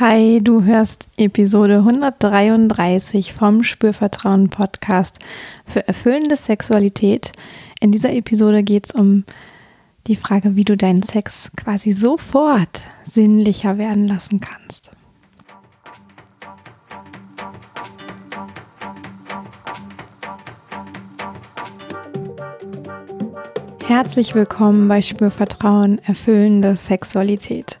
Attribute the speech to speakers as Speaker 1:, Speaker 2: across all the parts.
Speaker 1: Hi, du hörst Episode 133 vom Spürvertrauen Podcast für erfüllende Sexualität. In dieser Episode geht es um die Frage, wie du deinen Sex quasi sofort sinnlicher werden lassen kannst. Herzlich willkommen bei Spürvertrauen erfüllende Sexualität.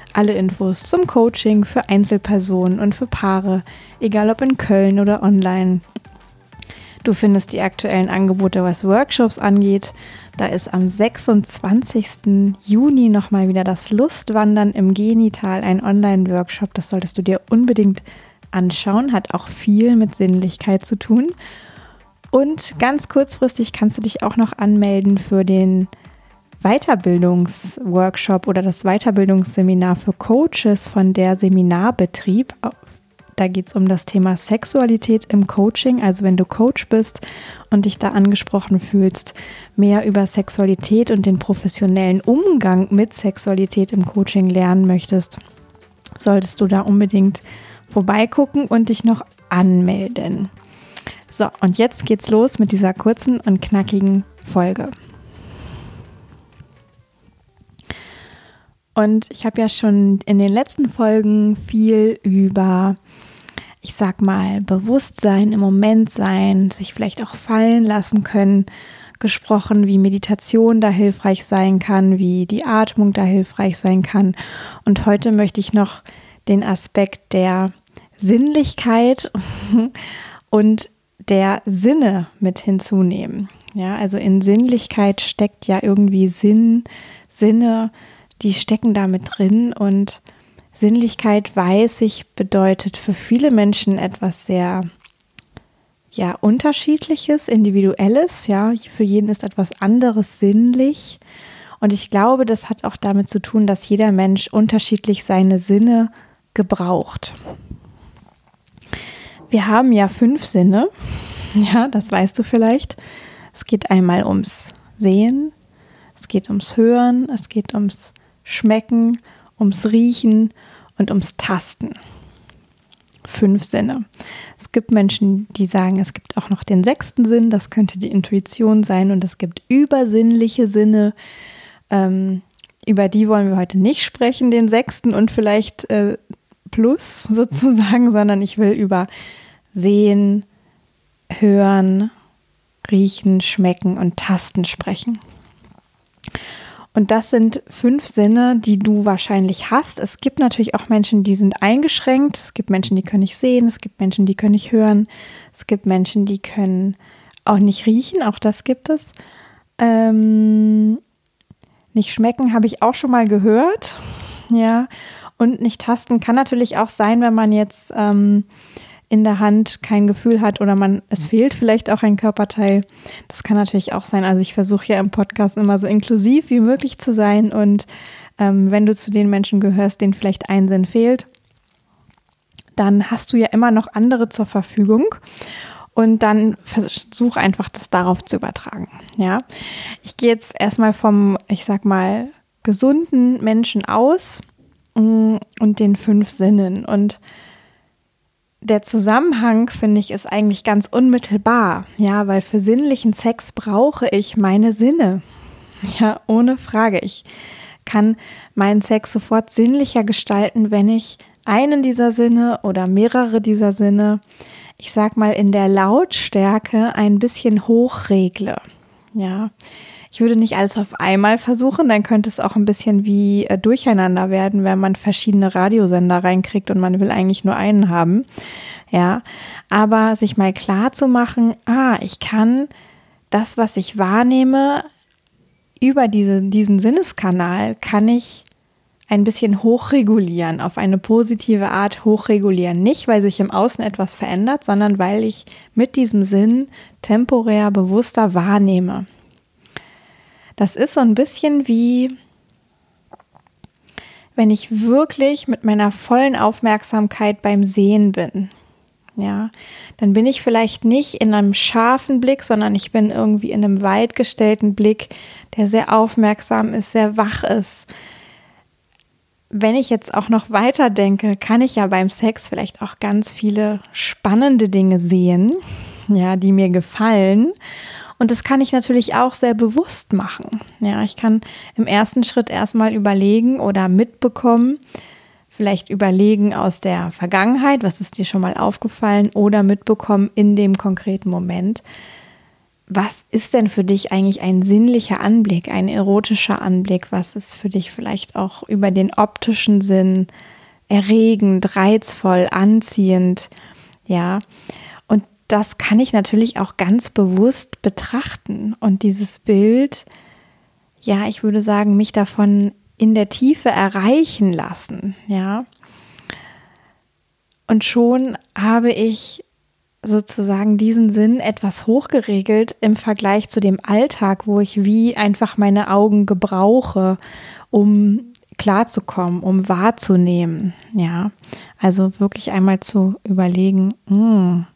Speaker 1: alle Infos zum Coaching für Einzelpersonen und für Paare, egal ob in Köln oder online. Du findest die aktuellen Angebote, was Workshops angeht. Da ist am 26. Juni nochmal wieder das Lustwandern im Genital, ein Online-Workshop. Das solltest du dir unbedingt anschauen. Hat auch viel mit Sinnlichkeit zu tun. Und ganz kurzfristig kannst du dich auch noch anmelden für den Weiterbildungsworkshop oder das Weiterbildungsseminar für Coaches von der Seminarbetrieb. Da geht es um das Thema Sexualität im Coaching. Also wenn du Coach bist und dich da angesprochen fühlst, mehr über Sexualität und den professionellen Umgang mit Sexualität im Coaching lernen möchtest, solltest du da unbedingt vorbeigucken und dich noch anmelden. So, und jetzt geht's los mit dieser kurzen und knackigen Folge. Und ich habe ja schon in den letzten Folgen viel über, ich sag mal, Bewusstsein, im Moment sein, sich vielleicht auch fallen lassen können, gesprochen, wie Meditation da hilfreich sein kann, wie die Atmung da hilfreich sein kann. Und heute möchte ich noch den Aspekt der Sinnlichkeit und der Sinne mit hinzunehmen. Ja, also in Sinnlichkeit steckt ja irgendwie Sinn, Sinne, die stecken da mit drin und Sinnlichkeit, weiß ich, bedeutet für viele Menschen etwas sehr ja, unterschiedliches, individuelles, ja, für jeden ist etwas anderes sinnlich und ich glaube, das hat auch damit zu tun, dass jeder Mensch unterschiedlich seine Sinne gebraucht. Wir haben ja fünf Sinne, ja, das weißt du vielleicht. Es geht einmal ums Sehen, es geht ums Hören, es geht ums Schmecken, ums Riechen und ums Tasten. Fünf Sinne. Es gibt Menschen, die sagen, es gibt auch noch den sechsten Sinn, das könnte die Intuition sein, und es gibt übersinnliche Sinne. Ähm, über die wollen wir heute nicht sprechen, den sechsten und vielleicht äh, plus sozusagen, sondern ich will über Sehen, Hören, Riechen, Schmecken und Tasten sprechen. Und das sind fünf Sinne, die du wahrscheinlich hast. Es gibt natürlich auch Menschen, die sind eingeschränkt. Es gibt Menschen, die können nicht sehen. Es gibt Menschen, die können nicht hören. Es gibt Menschen, die können auch nicht riechen. Auch das gibt es. Ähm, nicht schmecken habe ich auch schon mal gehört. Ja. Und nicht tasten kann natürlich auch sein, wenn man jetzt ähm, in der Hand kein Gefühl hat oder man es fehlt vielleicht auch ein Körperteil. Das kann natürlich auch sein. Also ich versuche ja im Podcast immer so inklusiv wie möglich zu sein und ähm, wenn du zu den Menschen gehörst, denen vielleicht ein Sinn fehlt, dann hast du ja immer noch andere zur Verfügung und dann versuch einfach das darauf zu übertragen. Ja, ich gehe jetzt erstmal vom, ich sag mal, gesunden Menschen aus mm, und den fünf Sinnen und der Zusammenhang, finde ich, ist eigentlich ganz unmittelbar. Ja, weil für sinnlichen Sex brauche ich meine Sinne. Ja, ohne Frage. Ich kann meinen Sex sofort sinnlicher gestalten, wenn ich einen dieser Sinne oder mehrere dieser Sinne, ich sag mal, in der Lautstärke ein bisschen hochregle. Ja, ich würde nicht alles auf einmal versuchen, dann könnte es auch ein bisschen wie äh, durcheinander werden, wenn man verschiedene Radiosender reinkriegt und man will eigentlich nur einen haben. Ja, aber sich mal klar zu machen, ah, ich kann das, was ich wahrnehme, über diese, diesen Sinneskanal kann ich ein bisschen hochregulieren, auf eine positive Art hochregulieren. Nicht, weil sich im Außen etwas verändert, sondern weil ich mit diesem Sinn temporär bewusster wahrnehme. Das ist so ein bisschen wie, wenn ich wirklich mit meiner vollen Aufmerksamkeit beim Sehen bin. Ja, dann bin ich vielleicht nicht in einem scharfen Blick, sondern ich bin irgendwie in einem weit gestellten Blick, der sehr aufmerksam ist, sehr wach ist, wenn ich jetzt auch noch weiter denke, kann ich ja beim Sex vielleicht auch ganz viele spannende Dinge sehen, ja, die mir gefallen. Und das kann ich natürlich auch sehr bewusst machen. Ja, ich kann im ersten Schritt erstmal überlegen oder mitbekommen, vielleicht überlegen aus der Vergangenheit, was ist dir schon mal aufgefallen, oder mitbekommen in dem konkreten Moment, was ist denn für dich eigentlich ein sinnlicher Anblick, ein erotischer Anblick? Was ist für dich vielleicht auch über den optischen Sinn erregend, reizvoll, anziehend? Ja, das kann ich natürlich auch ganz bewusst betrachten und dieses Bild, ja, ich würde sagen, mich davon in der Tiefe erreichen lassen, ja. Und schon habe ich sozusagen diesen Sinn etwas hochgeregelt im Vergleich zu dem Alltag, wo ich wie einfach meine Augen gebrauche, um klarzukommen, um wahrzunehmen. Ja, also wirklich einmal zu überlegen, mh, hm,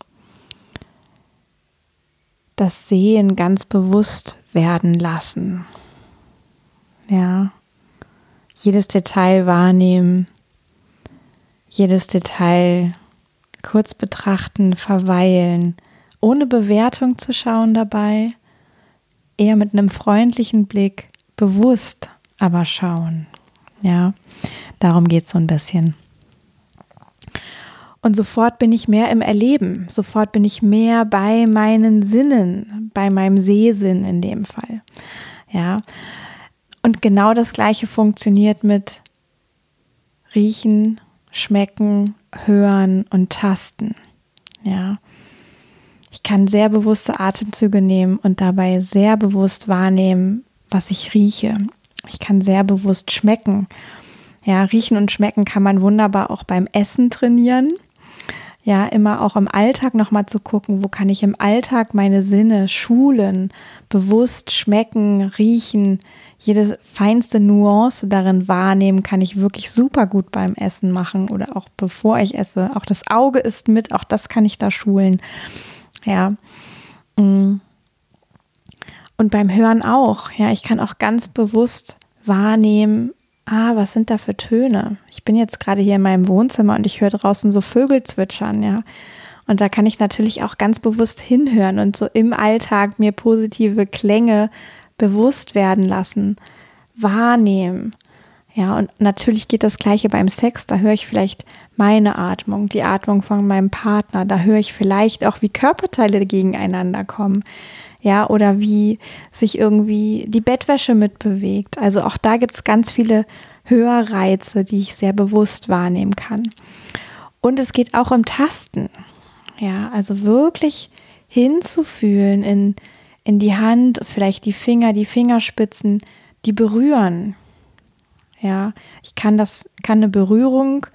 Speaker 1: das Sehen ganz bewusst werden lassen. Ja, jedes Detail wahrnehmen, jedes Detail kurz betrachten, verweilen, ohne Bewertung zu schauen dabei, eher mit einem freundlichen Blick, bewusst aber schauen. Ja, darum geht es so ein bisschen. Und sofort bin ich mehr im Erleben, sofort bin ich mehr bei meinen Sinnen, bei meinem Sehsinn in dem Fall. Ja, und genau das Gleiche funktioniert mit Riechen, Schmecken, hören und tasten. Ja. Ich kann sehr bewusste Atemzüge nehmen und dabei sehr bewusst wahrnehmen, was ich rieche. Ich kann sehr bewusst schmecken. Ja, riechen und schmecken kann man wunderbar auch beim Essen trainieren. Ja, immer auch im Alltag nochmal zu gucken, wo kann ich im Alltag meine Sinne schulen, bewusst schmecken, riechen, jede feinste Nuance darin wahrnehmen, kann ich wirklich super gut beim Essen machen oder auch bevor ich esse. Auch das Auge ist mit, auch das kann ich da schulen. Ja. Mm. Und beim Hören auch. Ja, ich kann auch ganz bewusst wahrnehmen, ah, was sind da für Töne? Ich bin jetzt gerade hier in meinem Wohnzimmer und ich höre draußen so Vögel zwitschern, ja. Und da kann ich natürlich auch ganz bewusst hinhören und so im Alltag mir positive Klänge bewusst werden lassen, wahrnehmen. Ja, und natürlich geht das Gleiche beim Sex. Da höre ich vielleicht meine Atmung, die Atmung von meinem Partner. Da höre ich vielleicht auch, wie Körperteile gegeneinander kommen. Ja, oder wie sich irgendwie die Bettwäsche mitbewegt. Also auch da gibt es ganz viele Hörreize, die ich sehr bewusst wahrnehmen kann. Und es geht auch um Tasten. Ja, also wirklich hinzufühlen in in die Hand, vielleicht die Finger, die Fingerspitzen, die berühren. Ja, ich kann das, kann eine Berührung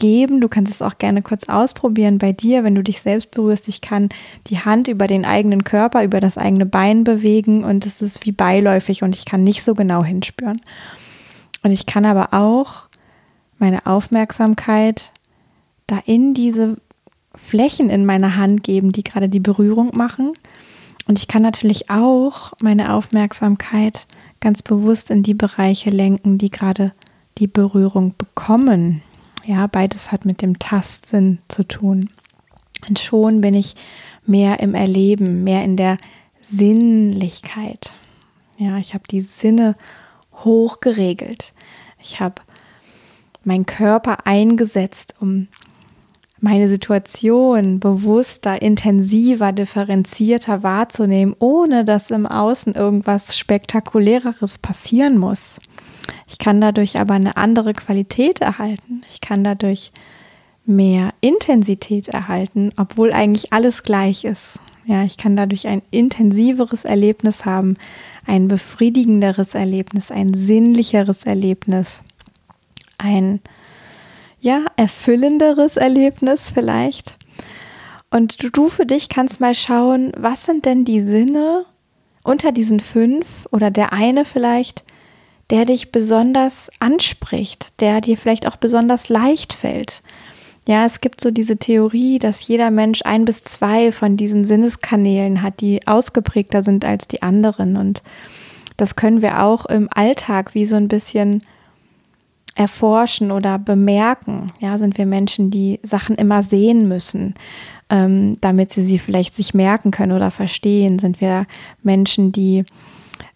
Speaker 1: geben. Du kannst es auch gerne kurz ausprobieren bei dir, wenn du dich selbst berührst. Ich kann die Hand über den eigenen Körper, über das eigene Bein bewegen und es ist wie beiläufig und ich kann nicht so genau hinspüren. Und ich kann aber auch meine Aufmerksamkeit da in diese Flächen in meiner Hand geben, die gerade die Berührung machen und ich kann natürlich auch meine Aufmerksamkeit ganz bewusst in die Bereiche lenken, die gerade die Berührung bekommen. Ja, beides hat mit dem Tastsinn zu tun. Und schon bin ich mehr im Erleben, mehr in der Sinnlichkeit. Ja, ich habe die Sinne hochgeregelt. Ich habe meinen Körper eingesetzt, um meine Situation bewusster, intensiver, differenzierter wahrzunehmen, ohne dass im Außen irgendwas Spektakuläreres passieren muss. Ich kann dadurch aber eine andere Qualität erhalten. Ich kann dadurch mehr Intensität erhalten, obwohl eigentlich alles gleich ist. Ja, ich kann dadurch ein intensiveres Erlebnis haben, ein befriedigenderes Erlebnis, ein sinnlicheres Erlebnis. ein ja, erfüllenderes Erlebnis vielleicht. Und du, für dich kannst mal schauen, was sind denn die Sinne unter diesen fünf oder der eine vielleicht, der dich besonders anspricht, der dir vielleicht auch besonders leicht fällt. Ja, es gibt so diese Theorie, dass jeder Mensch ein bis zwei von diesen Sinneskanälen hat, die ausgeprägter sind als die anderen. Und das können wir auch im Alltag wie so ein bisschen erforschen oder bemerken. Ja, sind wir Menschen, die Sachen immer sehen müssen, ähm, damit sie sie vielleicht sich merken können oder verstehen? Sind wir Menschen, die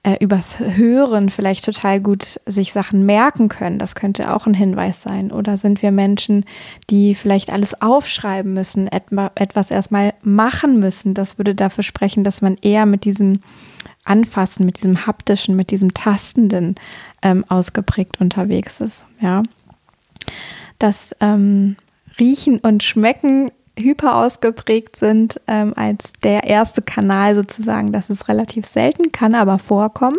Speaker 1: äh, übers Hören vielleicht total gut sich Sachen merken können. Das könnte auch ein Hinweis sein. Oder sind wir Menschen, die vielleicht alles aufschreiben müssen, etwa, etwas erstmal machen müssen? Das würde dafür sprechen, dass man eher mit diesem Anfassen, mit diesem haptischen, mit diesem Tastenden ähm, ausgeprägt unterwegs ist. Ja. Das ähm, Riechen und Schmecken hyper ausgeprägt sind ähm, als der erste Kanal sozusagen. Das ist relativ selten, kann aber vorkommen.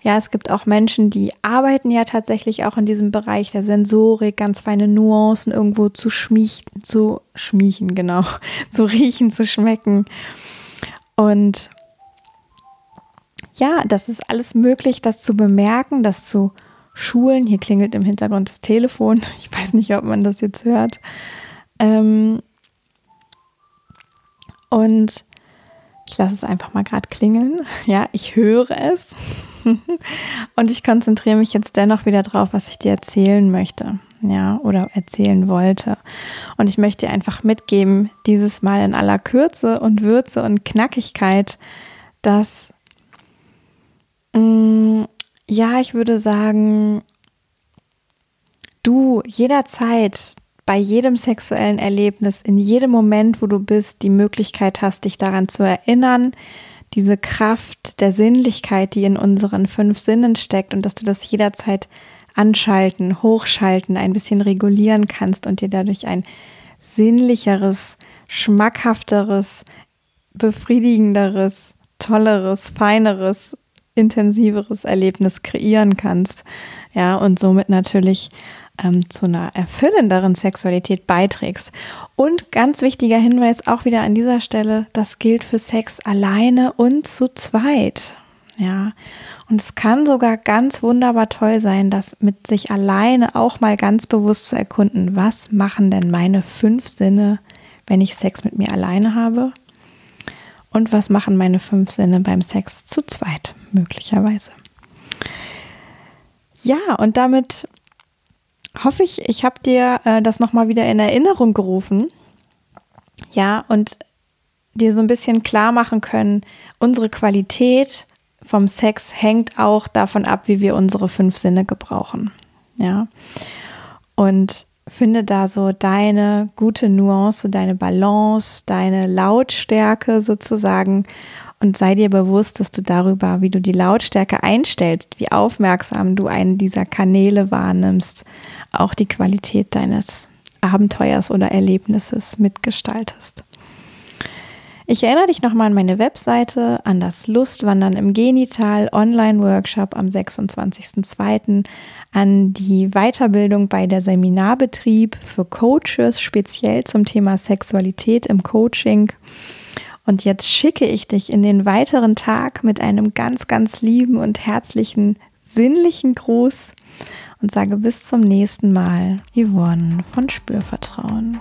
Speaker 1: Ja, es gibt auch Menschen, die arbeiten ja tatsächlich auch in diesem Bereich der Sensorik, ganz feine Nuancen irgendwo zu schmiechen, zu schmiechen, genau, zu riechen, zu schmecken. Und ja, das ist alles möglich, das zu bemerken, das zu schulen. Hier klingelt im Hintergrund das Telefon. Ich weiß nicht, ob man das jetzt hört. Ähm, und ich lasse es einfach mal gerade klingeln. Ja, ich höre es. Und ich konzentriere mich jetzt dennoch wieder drauf, was ich dir erzählen möchte. Ja, oder erzählen wollte. Und ich möchte dir einfach mitgeben, dieses Mal in aller Kürze und Würze und Knackigkeit, dass, mh, mm, ja, ich würde sagen, du jederzeit bei jedem sexuellen Erlebnis, in jedem Moment, wo du bist, die Möglichkeit hast, dich daran zu erinnern, diese Kraft der Sinnlichkeit, die in unseren fünf Sinnen steckt und dass du das jederzeit anschalten, hochschalten, ein bisschen regulieren kannst und dir dadurch ein sinnlicheres, schmackhafteres, befriedigenderes, tolleres, feineres, intensiveres Erlebnis kreieren kannst. Ja, und somit natürlich ähm, zu einer erfüllenderen Sexualität beiträgst. Und ganz wichtiger Hinweis auch wieder an dieser Stelle, das gilt für Sex alleine und zu zweit. Ja, und es kann sogar ganz wunderbar toll sein, das mit sich alleine auch mal ganz bewusst zu erkunden, was machen denn meine fünf Sinne, wenn ich Sex mit mir alleine habe? Und was machen meine fünf Sinne beim Sex zu zweit, möglicherweise? Ja, und damit hoffe ich, ich habe dir äh, das nochmal wieder in Erinnerung gerufen. Ja, und dir so ein bisschen klar machen können, unsere Qualität vom Sex hängt auch davon ab, wie wir unsere fünf Sinne gebrauchen. Ja. Und finde da so deine gute Nuance, deine Balance, deine Lautstärke sozusagen und sei dir bewusst, dass du darüber, wie du die Lautstärke einstellst, wie aufmerksam du einen dieser Kanäle wahrnimmst, auch die Qualität deines Abenteuers oder Erlebnisses mitgestaltest. Ich erinnere dich nochmal an meine Webseite, an das Lustwandern im Genital Online-Workshop am 26.02., an die Weiterbildung bei der Seminarbetrieb für Coaches, speziell zum Thema Sexualität im Coaching. Und jetzt schicke ich dich in den weiteren Tag mit einem ganz, ganz lieben und herzlichen, sinnlichen Gruß und sage bis zum nächsten Mal, Yvonne von Spürvertrauen.